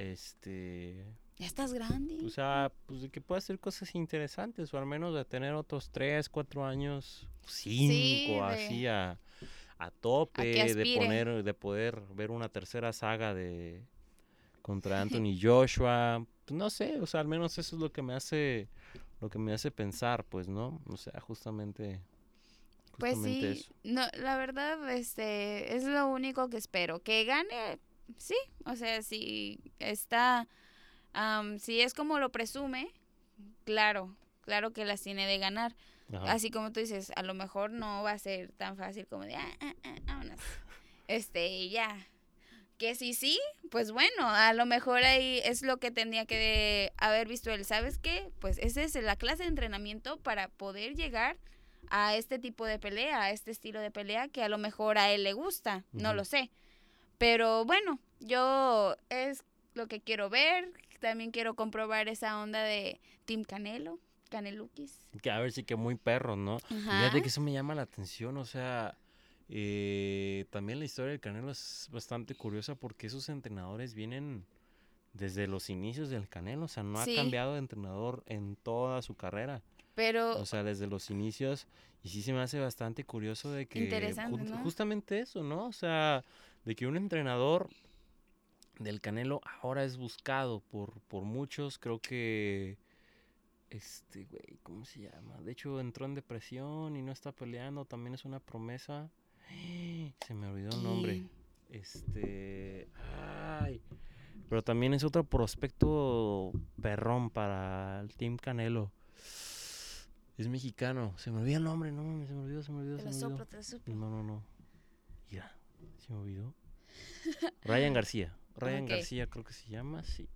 este, ya estás grande. o sea, pues de que puede hacer cosas interesantes, o al menos de tener otros 3, 4 años, 5, de- así a, a tope, de poner, de poder ver una tercera saga de contra Anthony Joshua, pues, no sé, o sea, al menos eso es lo que me hace, lo que me hace pensar, pues, ¿no? O sea, justamente, Pues sí, eso. no, la verdad, este, es lo único que espero. Que gane, sí, o sea, si está, am, si es como lo presume, claro, claro que las tiene de ganar. Ajá. Así como tú dices, a lo mejor no va a ser tan fácil como de, ah, ah, ah, vámonos. Este, ya. Que sí, sí, pues bueno, a lo mejor ahí es lo que tendría que haber visto él. ¿Sabes qué? Pues esa es la clase de entrenamiento para poder llegar a este tipo de pelea, a este estilo de pelea que a lo mejor a él le gusta, no lo sé. Pero bueno, yo es lo que quiero ver. También quiero comprobar esa onda de Team Canelo, Canelukis. Que a ver sí que muy perro, ¿no? Ajá. Fíjate que eso me llama la atención, o sea, eh, también la historia del Canelo es bastante curiosa porque esos entrenadores vienen desde los inicios del Canelo, o sea, no Sí. ha cambiado de entrenador en toda su carrera, Pero o sea, desde los inicios, y sí se me hace bastante curioso de que Interesante, ju- ¿no? justamente eso, ¿no? O sea, de que un entrenador del Canelo ahora es buscado por, por muchos, creo que... Este, güey, ¿cómo se llama? De hecho, entró en depresión y no está peleando. También es una promesa. Se me olvidó el nombre. Este. Ay. Pero también es otro prospecto perrón para el Team Canelo. Es mexicano. Se me olvidó el nombre, no mames, se me olvidó, se me olvidó, se me olvidó. No, no, no. Mira, se me olvidó. Ryan García. Ryan. García creo que se llama, sí.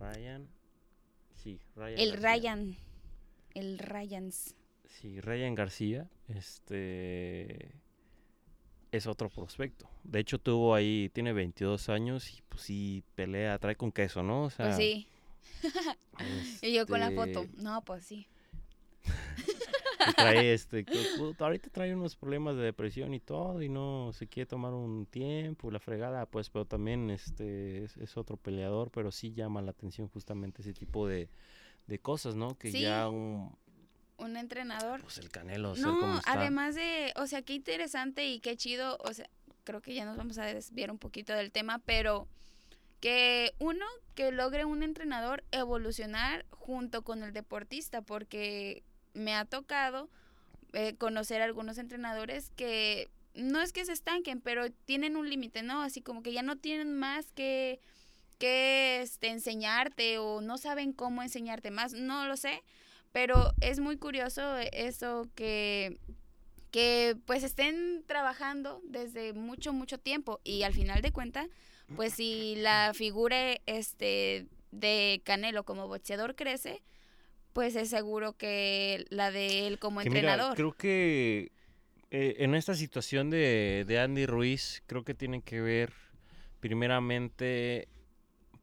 Ryan. Sí, Ryan. El García. Ryan. El Ryans. Sí, Ryan García, este es otro prospecto. De hecho, tuvo ahí, tiene 22 años y pues sí pelea, trae con queso, ¿no? O sea, Pues sí. Y yo con la foto. este, No, pues sí. Y trae este, que, puta, ahorita trae unos problemas de depresión y todo y no se quiere tomar un tiempo, la fregada, pues, pero también este es, es otro peleador, pero sí llama la atención justamente ese tipo de, de cosas, ¿no? Que Sí. ya un, Un entrenador. pues el Canelo, ser como No, está. además de, o sea, qué interesante y qué chido, o sea, creo que ya nos vamos a desviar un poquito del tema, pero que uno, que logre un entrenador evolucionar junto con el deportista, porque me ha tocado eh, conocer algunos entrenadores que no es que se estanquen, pero tienen un límite, ¿no? Así como que ya no tienen más que, que este, enseñarte o no saben cómo enseñarte más, no lo sé, pero es muy curioso eso que que pues estén trabajando desde mucho mucho tiempo y al final de cuentas pues si la figura este de Canelo como boxeador crece pues es seguro que la de él como Que mira, entrenador creo que eh, en esta situación de, de Andy Ruiz, creo que tiene que ver primeramente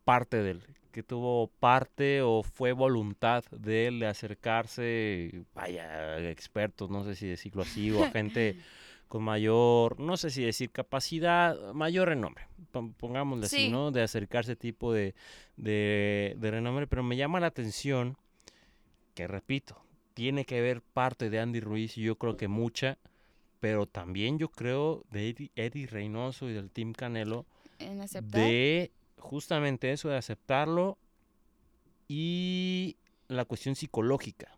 parte de él, que tuvo parte o fue voluntad de él de acercarse, vaya, expertos, no sé si decirlo así, o a gente con mayor, no sé si decir capacidad, mayor renombre, pon- pongámosle así, Sí. ¿no? De acercarse tipo de, de, de renombre, pero me llama la atención que repito, tiene que ver parte de Andy Ruiz y yo creo que mucha, pero también yo creo de Eddie, Eddie Reynoso y del Team Canelo en aceptar de justamente eso de aceptarlo y la cuestión psicológica.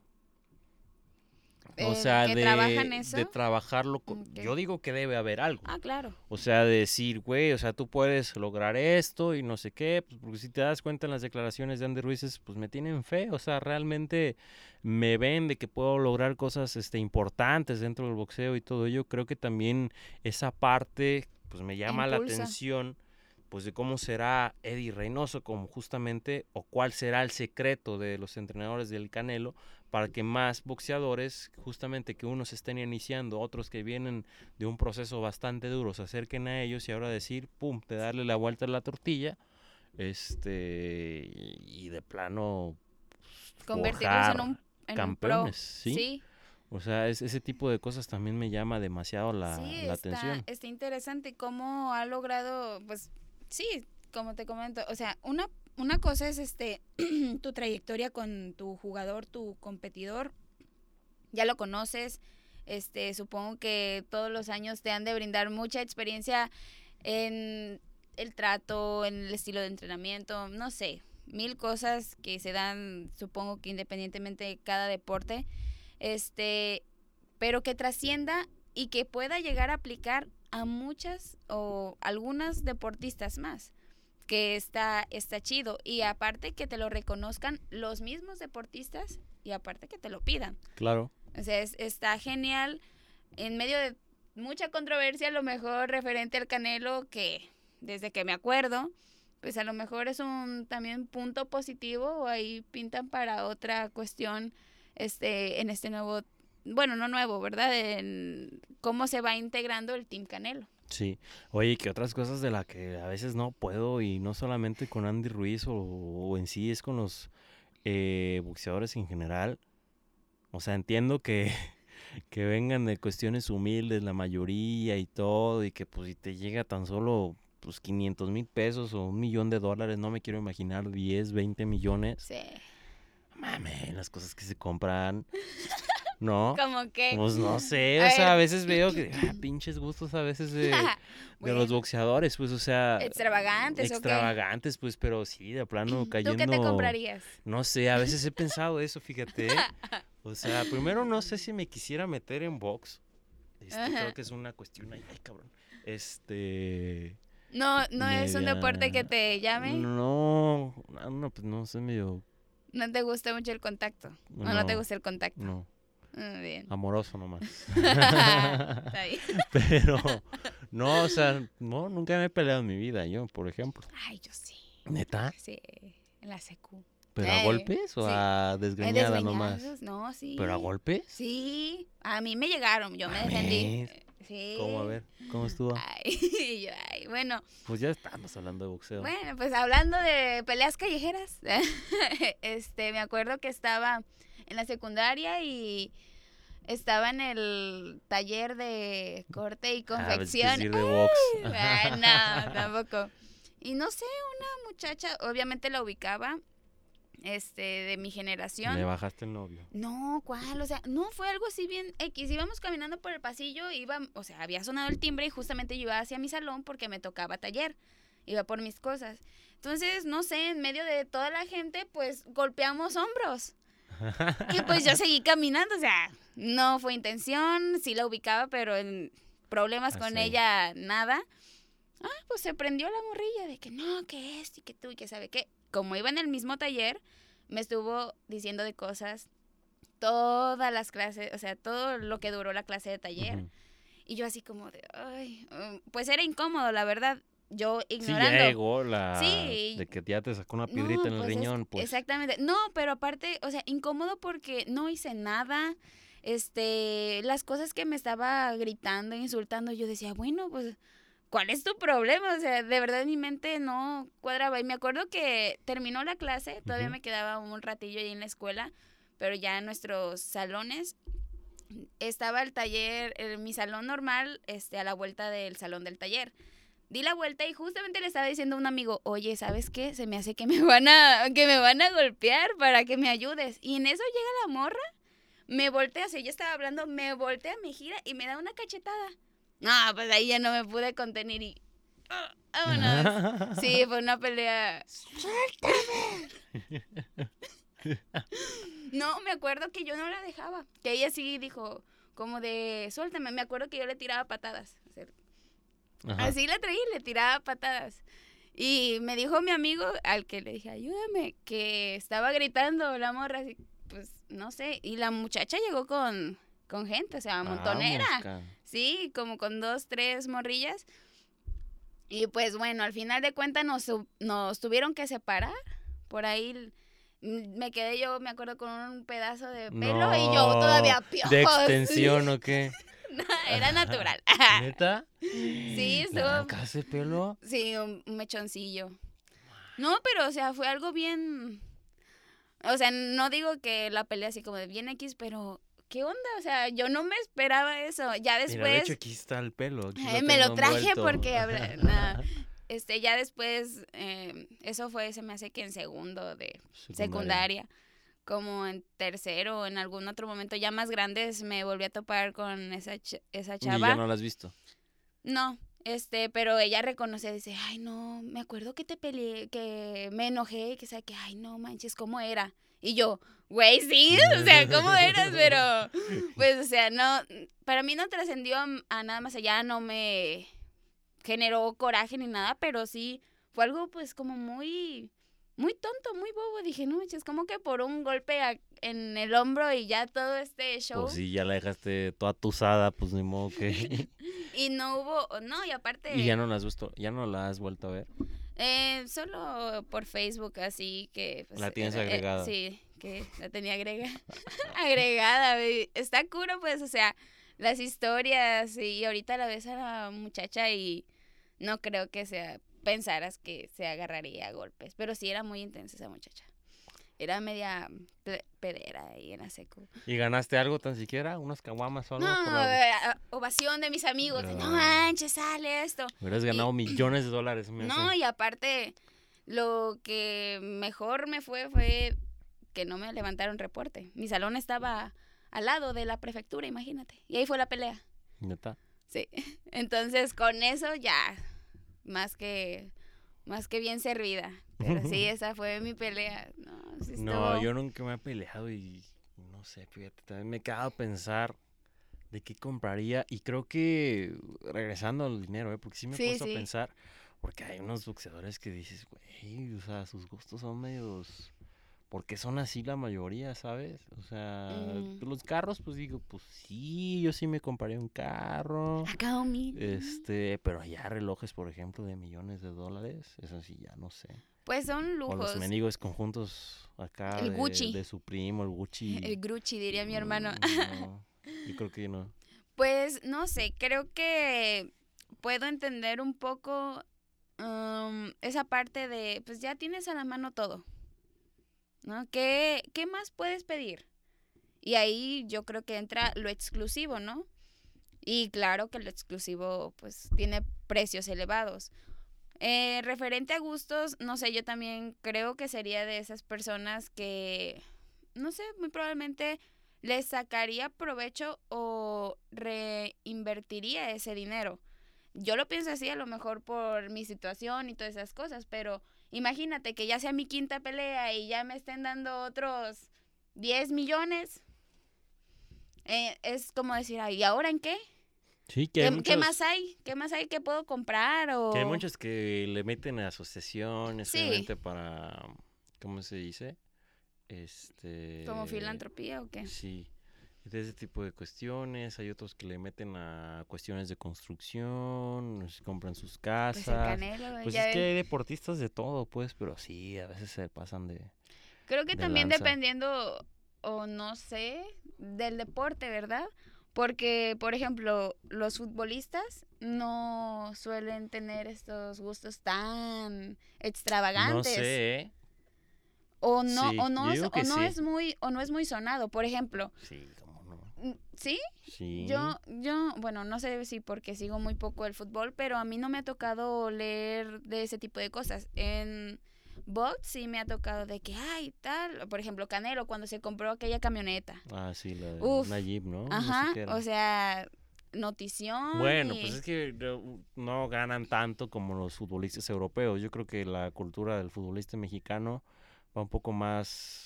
O sea, de, de trabajarlo. con-. Yo digo que debe haber algo. Ah, claro. O sea, de decir, güey, o sea, tú puedes lograr esto y no sé qué, pues porque si te das cuenta en las declaraciones de Andy Ruiz, es, pues me tienen fe, o sea, realmente me ven de que puedo lograr cosas este, importantes dentro del boxeo y todo ello. Creo que también esa parte, pues me llama la atención, pues de cómo será Eddie Reynoso, como justamente, o cuál será el secreto de los entrenadores del Canelo para que más boxeadores, justamente que unos estén iniciando, otros que vienen de un proceso bastante duro, se acerquen a ellos y ahora decir, pum, de darle la vuelta a la tortilla, este, y de plano pues, Convertirlos en un, en un campeones, pro. ¿sí? Sí, O sea, es- ese tipo de cosas también me llama demasiado la, sí, la está, atención. está interesante cómo ha logrado, pues, sí, como te comento, o sea, una, una cosa es este tu trayectoria con tu jugador, tu competidor, ya lo conoces, este, supongo que todos los años te han de brindar mucha experiencia en el trato, en el estilo de entrenamiento, no sé, mil cosas que se dan, supongo que independientemente de cada deporte, este, pero que trascienda y que pueda llegar a aplicar a muchas o algunas deportistas más que está, está chido. Y aparte que te lo reconozcan los mismos deportistas y aparte que te lo pidan. Claro. O sea, es- está genial en medio de mucha controversia, a lo mejor referente al Canelo, que desde que me acuerdo, pues a lo mejor es un también punto positivo o ahí pintan para otra cuestión este en este nuevo, bueno, no nuevo, ¿verdad? En cómo se va integrando el Team Canelo. Sí. Oye, que otras cosas de las que a veces no puedo y no solamente con Andy Ruiz o, o en sí es con los eh, boxeadores en general. O sea, entiendo que, que vengan de cuestiones humildes la mayoría y todo y que pues si te llega tan solo pues 500 mil pesos o un millón de dólares, no me quiero imaginar 10, 20 millones. Sí. Mames, las cosas que se compran. ¿No? Como que Pues no sé, A o sea, a veces veo que ah, pinches gustos a veces de, de los boxeadores, pues, o sea, extravagantes, extravagantes, pues, pero sí, de plano cayendo. ¿Tú qué te comprarías? No sé, a veces he pensado eso, fíjate. O sea, primero no sé si me quisiera meter en box. Este, creo que es una cuestión ahí, ay, cabrón. Este. No, no es un deporte que te llame. No, no, no, pues no sé, medio. No te gusta mucho el contacto. O no te No. gusta el contacto. No, bien. amoroso nomás. Está bien. Pero, no, o sea, no, nunca me he peleado en mi vida, yo, por ejemplo. Ay, yo sí. ¿Neta? Sí, en la secu. ¿Pero a Eh, golpes o sí. a ¿Hay desgreñada nomás? No, sí. ¿Pero a golpes? Sí, a mí me llegaron, yo me defendí. Mames. Sí. ¿Cómo? A ver, ¿cómo estuvo? Ay, yo, ay, bueno, Pues ya estamos hablando de boxeo. bueno, pues hablando de peleas callejeras, este, me acuerdo que estaba en la secundaria y estaba en el taller de corte y Ah, que confección. sí de box. Ay, no, tampoco. Y no sé, una muchacha, obviamente la ubicaba, este, de mi generación. Le bajaste el novio. No, ¿cuál? O sea, no fue algo así bien X. Íbamos caminando por el pasillo, iba, o sea, había sonado el timbre y justamente yo iba hacia mi salón porque me tocaba taller. Iba por mis cosas. Entonces, no sé, en medio de toda la gente, pues golpeamos hombros. Y pues yo seguí caminando, o sea, no fue intención, sí la ubicaba, pero en problemas Ah, con sí. ella, nada. Ah, pues se prendió la morrilla de que no, que esto y que tú y que sabe qué. Como iba en el mismo taller, me estuvo diciendo de cosas todas las clases, o sea, todo lo que duró la clase de taller. Y yo así como de, ay, mm, pues era incómodo, la verdad. Yo Sí, ignorando. ya llegó la Sí. de que ya te sacó una No, piedrita en el pues es- riñón, pues. Exactamente. No, pero aparte, o sea, incómodo porque no hice nada. Este, las cosas que me estaba gritando, insultando, yo decía, bueno, pues, ¿cuál es tu problema? O sea, de verdad mi mente no cuadraba. Y me acuerdo que terminó la clase, todavía me quedaba un ratillo ahí en la escuela, pero ya en nuestros salones estaba el taller, el- mi salón normal, este, a la vuelta del salón del taller. Di la vuelta y justamente le estaba diciendo a un amigo, oye, ¿sabes qué? Se me hace que me van a, que me van a golpear para que me ayudes. Y en eso llega la morra, me voltea, si yo estaba hablando, me voltea, me gira y me da una cachetada. No, pues ahí ya no me pude contener y ah, vámonos. Sí, fue una pelea. No, me acuerdo que yo no la dejaba. Que ella sí dijo, como de, suéltame. Me acuerdo que yo le tiraba patadas. Ajá. Así la traí, le tiraba patadas. Y me dijo mi amigo, al que le dije, ayúdame, que estaba gritando la morra, así, pues no sé. Y la muchacha llegó con, con gente, o sea, montonera. Vamos, ca- Sí, como con dos, tres morrillas. Y pues bueno, al final de cuentas nos, tuvieron que separar. Por ahí me quedé yo, me acuerdo, con un pedazo de pelo y yo todavía. ¿De extensión o qué? Era natural. ¿Neta? Sí, ¿Le estuvo- el pelo? Sí, un mechoncillo. No, pero o sea, fue algo bien... O sea, no digo que la pelea así como de bien X, pero ¿qué onda? O sea, yo no me esperaba eso. Ya Mira, de después... hecho aquí está el pelo. Eh, me lo traje envuelto. porque nah, este ya después eh, eso fue se me hace que en segundo de secundaria como en tercero o en algún otro momento ya más grandes me volví a topar con esa ch- esa Y chava. ya no la has visto. no este pero ella reconoce dice ay no me acuerdo que te peleé que me enojé que sabe que ay no manches cómo era y yo güey sí o sea cómo eras pero pues o sea no para mí no trascendió a nada más allá no me generó coraje ni nada pero sí fue algo pues como muy muy tonto muy bobo dije no manches como que por un golpe a- en el hombro y ya todo este show Pues sí, ya la dejaste toda tusada, pues ni modo que... y no hubo no y aparte y ya no la has visto, ya no la has vuelto a ver. Eh, solo por Facebook, así que... pues, La tienes eh, eh, agregada. sí, que la tenía agrega agregada. Está curo, pues, o sea, las historias y ahorita la ves a la muchacha y no creo que sea, pensaras que se agarraría a golpes, pero sí era muy intensa esa muchacha. Era media pedera ahí en la secu. ¿Y ganaste algo tan siquiera? ¿Unas caguamas o algo? No, eh, ovación de mis amigos. No No. manches, sale esto. Hubieras ganado millones de dólares. me No, hace. y aparte, lo que mejor me fue fue que no me levantaron reporte. Mi salón estaba al lado de la prefectura, imagínate. Y ahí fue la pelea. ¿Neta? Sí. Entonces, con eso ya, más que, más que bien servida. Pero sí, esa fue mi pelea. No, sí No, estuvo- yo nunca me he peleado y no sé, fíjate, también me he quedado a pensar de qué compraría y creo que regresando al dinero, ¿eh? porque sí me he Sí, puesto sí. a pensar, porque hay unos boxeadores que dices, güey, o sea, sus gustos son medios, porque son así la mayoría, ¿sabes? O sea, Mm. los carros, pues digo, pues sí, yo sí me compraría un carro. Acá mil. Este, pero allá relojes, por ejemplo, de millones de dólares, eso sí, ya no sé. Pues son O lujos. los mendigos conjuntos acá El de, Gucci. de su primo, el Gucci. El Grucci, diría mi hermano. Mm, no, yo creo que no. Pues no sé, creo que puedo entender un poco um, esa parte de, pues ya tienes a la mano todo, ¿no? ¿Qué, ¿Qué más puedes pedir? Y ahí yo creo que entra lo exclusivo, ¿no? Y claro que lo exclusivo pues tiene precios elevados. Eh, referente a gustos, no sé, yo también creo que sería de esas personas que, no sé, muy probablemente les sacaría provecho o reinvertiría ese dinero. Yo lo pienso así a lo mejor por mi situación y todas esas cosas, pero imagínate que ya sea mi quinta pelea y ya me estén dando otros 10 millones. Eh, es como decir, "Ay, ¿y ahora en qué? Sí, que ¿Qué, hay, qué muchos, más hay? ¿Qué más hay que puedo comprar? O... que hay muchos que le meten a asociaciones, Sí. para, ¿cómo se dice? Este... ¿Como filantropía o qué? Sí, de ese tipo de cuestiones. Hay otros que le meten a cuestiones de construcción, compran sus Pues casas. Canelo, Pues es que hay deportistas de todo, pues, pero sí, a veces se pasan de... Creo que de también lanza. dependiendo, o no sé, del deporte, ¿verdad? Porque, por ejemplo, los futbolistas no suelen tener estos gustos tan No extravagantes. sé, ¿eh? O no, Sí, o no, es, o no sí. es muy, o no es muy sonado. Por ejemplo, Sí, no. ¿Sí? Sí. Yo, yo, bueno, no sé si porque sigo muy poco el fútbol, pero a mí no me ha tocado leer de ese tipo de cosas. En box sí me ha tocado de que, ay, tal, por ejemplo, Canelo cuando se compró aquella camioneta. Ah, sí, la de Uf, una Jeep, ¿no? No sé Ajá, o sea, notición. Bueno, y- pues es que no- no ganan tanto como los futbolistas europeos. Yo creo que la cultura del futbolista mexicano va un poco más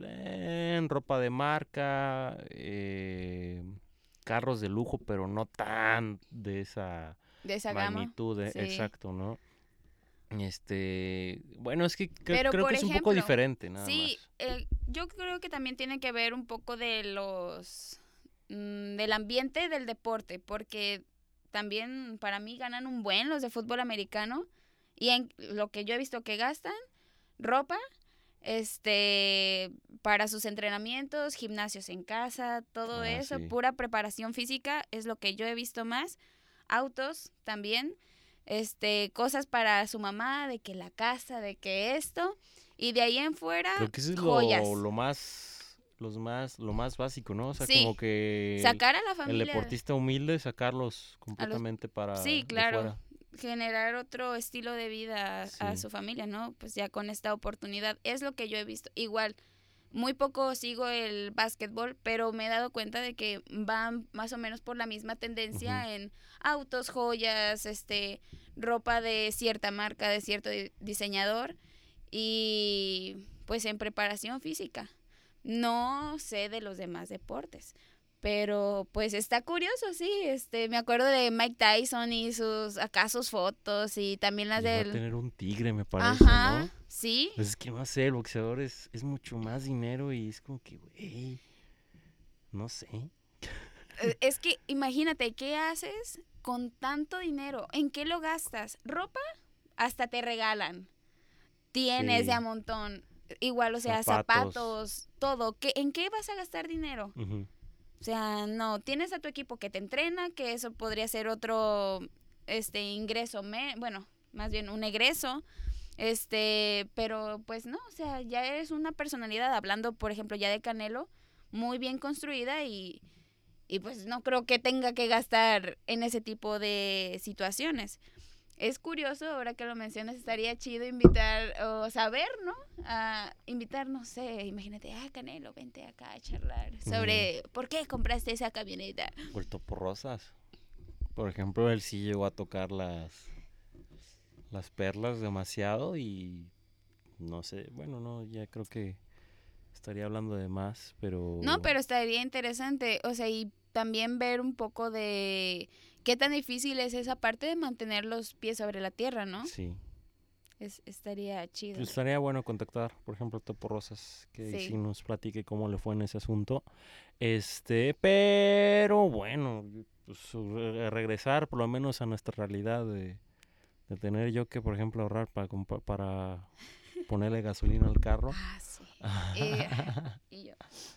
en ropa de marca, eh, carros de lujo, pero no tan de esa de esa magnitud, eh, sí. exacto, ¿no? Este, bueno, es que Pero, creo que es un poco diferente, nada Sí, más. eh, yo creo que también tiene que ver un poco de los mm, del ambiente del deporte, porque también para mí ganan un buen los de fútbol americano y en lo que yo he visto que gastan ropa este para sus entrenamientos, gimnasios en casa, todo Ah, eso, sí. pura preparación física es lo que yo he visto más. Autos también, este cosas para su mamá, de que la casa, de que esto y de ahí en fuera Creo que eso es joyas. lo, lo más los más lo más básico, ¿no? O sea, Sí. como que el- Sacar a la el familia. deportista humilde sacarlos completamente para Sí, de claro. fuera. Generar otro estilo de vida a- su familia, ¿no? Pues ya con esta oportunidad. Es lo que yo he visto. Igual, muy poco sigo el básquetbol, pero me he dado cuenta de que van más o menos por la misma tendencia en autos, joyas, este, ropa de cierta marca, de cierto di- diseñador y pues en preparación física. No sé de los demás deportes. Pero pues está curioso, sí. Este, me acuerdo de Mike Tyson y sus acá sus fotos y también las del tener un tigre, me parece, Ajá, ¿no? sí. Pues es que no sé, el boxeador es, es mucho más dinero y es como que, güey, no sé. Eh, Es que imagínate, ¿qué haces con tanto dinero? ¿En qué lo gastas? ¿Ropa? Hasta te regalan. Tienes Sí. de a montón. Igual, o sea, Zapatos. zapatos, todo. ¿Qué, ¿En qué vas a gastar dinero? O sea, no, tienes a tu equipo que te entrena, que eso podría ser otro este ingreso, me, bueno, más bien un egreso. Este, pero pues no, o sea, ya eres una personalidad hablando, por ejemplo, ya de Canelo, muy bien construida y y pues no creo que tenga que gastar en ese tipo de situaciones. Es curioso, ahora que lo mencionas, estaría chido invitar o saber, ¿no? A invitar, no sé, imagínate, ah, Canelo, vente acá a charlar sobre por qué compraste esa camioneta. O el Topo Rosas. Por ejemplo, él sí llegó a tocar las, las perlas demasiado y no sé, bueno, no, ya creo que estaría hablando de más, pero... No, pero estaría interesante, o sea, y también ver un poco de qué tan difícil es esa parte de mantener los pies sobre la tierra, ¿no? Sí, Es, estaría chido. pues estaría bueno contactar, por ejemplo, a Topo Rosas, que Sí. sí nos platique cómo le fue en ese asunto. Este, pero bueno, pues, re- regresar por lo menos a nuestra realidad de, de tener yo que, por ejemplo, ahorrar para, para ponerle gasolina al carro. Ah, sí. Eh, y yo, es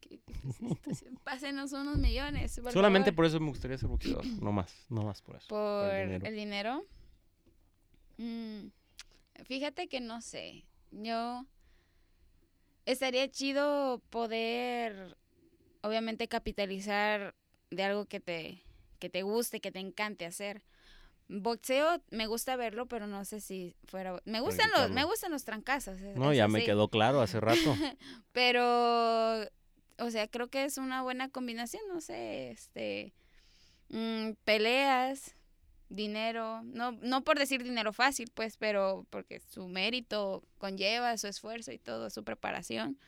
que difícil situación. Pásenos unos millones. por Solamente favor. por eso me gustaría ser boxeador, no más, no más por eso. por el dinero. el dinero. Mm, fíjate que no sé. Yo estaría chido poder, obviamente, capitalizar de algo que te, que te guste, que te encante hacer. Boxeo me gusta verlo, pero no sé si fuera. Me gustan los, me gustan los trancazos. No, ya me quedó claro hace rato. Pero, o sea, creo que es una buena combinación, no sé, este, mm, peleas, dinero, no, no por decir dinero fácil, pues, pero porque su mérito conlleva su esfuerzo y todo, su preparación.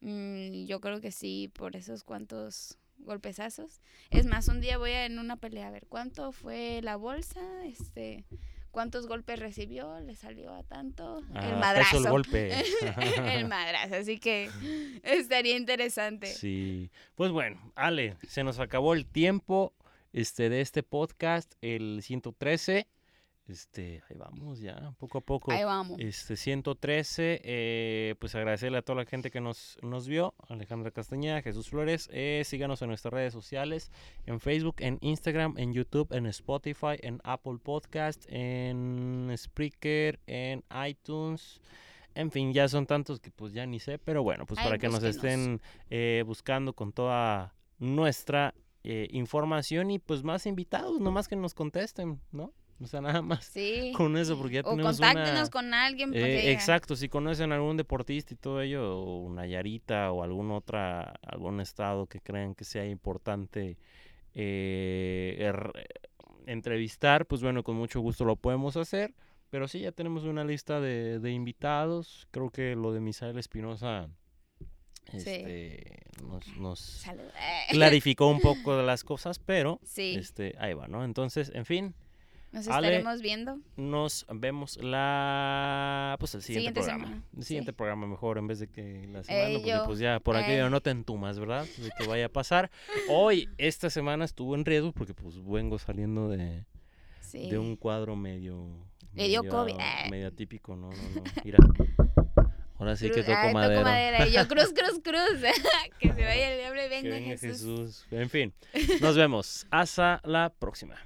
Mm, yo creo que sí, por esos cuantos golpezazos. Es más, un día voy a en una pelea a ver cuánto fue la bolsa, este, cuántos golpes recibió, le salió a tanto, el Ah, peso madrazo. el golpe. el madrazo, así que estaría interesante. Sí. Pues bueno, Ale, se nos acabó el tiempo este, de este podcast, el 113. Este, ahí vamos ya, poco a poco. Ahí vamos. Este 113, eh, pues agradecerle a toda la gente que nos, nos vio, Alejandra Castañeda, Jesús Flores, eh, síganos en nuestras redes sociales, en Facebook, en Instagram, en YouTube, en Spotify, en Apple Podcast, en Spreaker, en iTunes, en fin, ya son tantos que pues ya ni sé, pero bueno, pues para que nos estén eh, buscando con toda nuestra eh, información y pues más invitados, nomás que nos contesten, ¿no? O sea, nada más Sí. con eso, porque ya o tenemos contáctenos una... con alguien. pues, Eh, exacto, si conocen algún deportista y todo ello, o Nayarita o algún otra, algún estado que crean que sea importante eh, er- entrevistar, pues bueno, con mucho gusto lo podemos hacer. Pero sí, ya tenemos una lista de, de invitados. Creo que lo de Misael Espinosa Sí. este, nos, nos Salud. clarificó un poco de las cosas, pero Sí, este, ahí va, ¿no? Entonces, en fin, nos Ale, estaremos viendo. nos vemos la pues el siguiente, Siguiente programa. semana, El siguiente sí. programa mejor en vez de que la semana, porque yo, pues ya por aquí eh. no te entumas, ¿verdad? De que vaya a pasar. Hoy, esta semana estuvo en riesgo porque pues vengo saliendo de, Sí. de un cuadro medio Le dio COVID. medio- Ah. medio atípico, no, no, no. Mira. Ahora sí Cruz- que toco Ay, madera. madera. Y yo, cruz, cruz, cruz. que se vaya el diablo y Que venga, venga Jesús. Jesús. En fin, nos vemos. Hasta la próxima.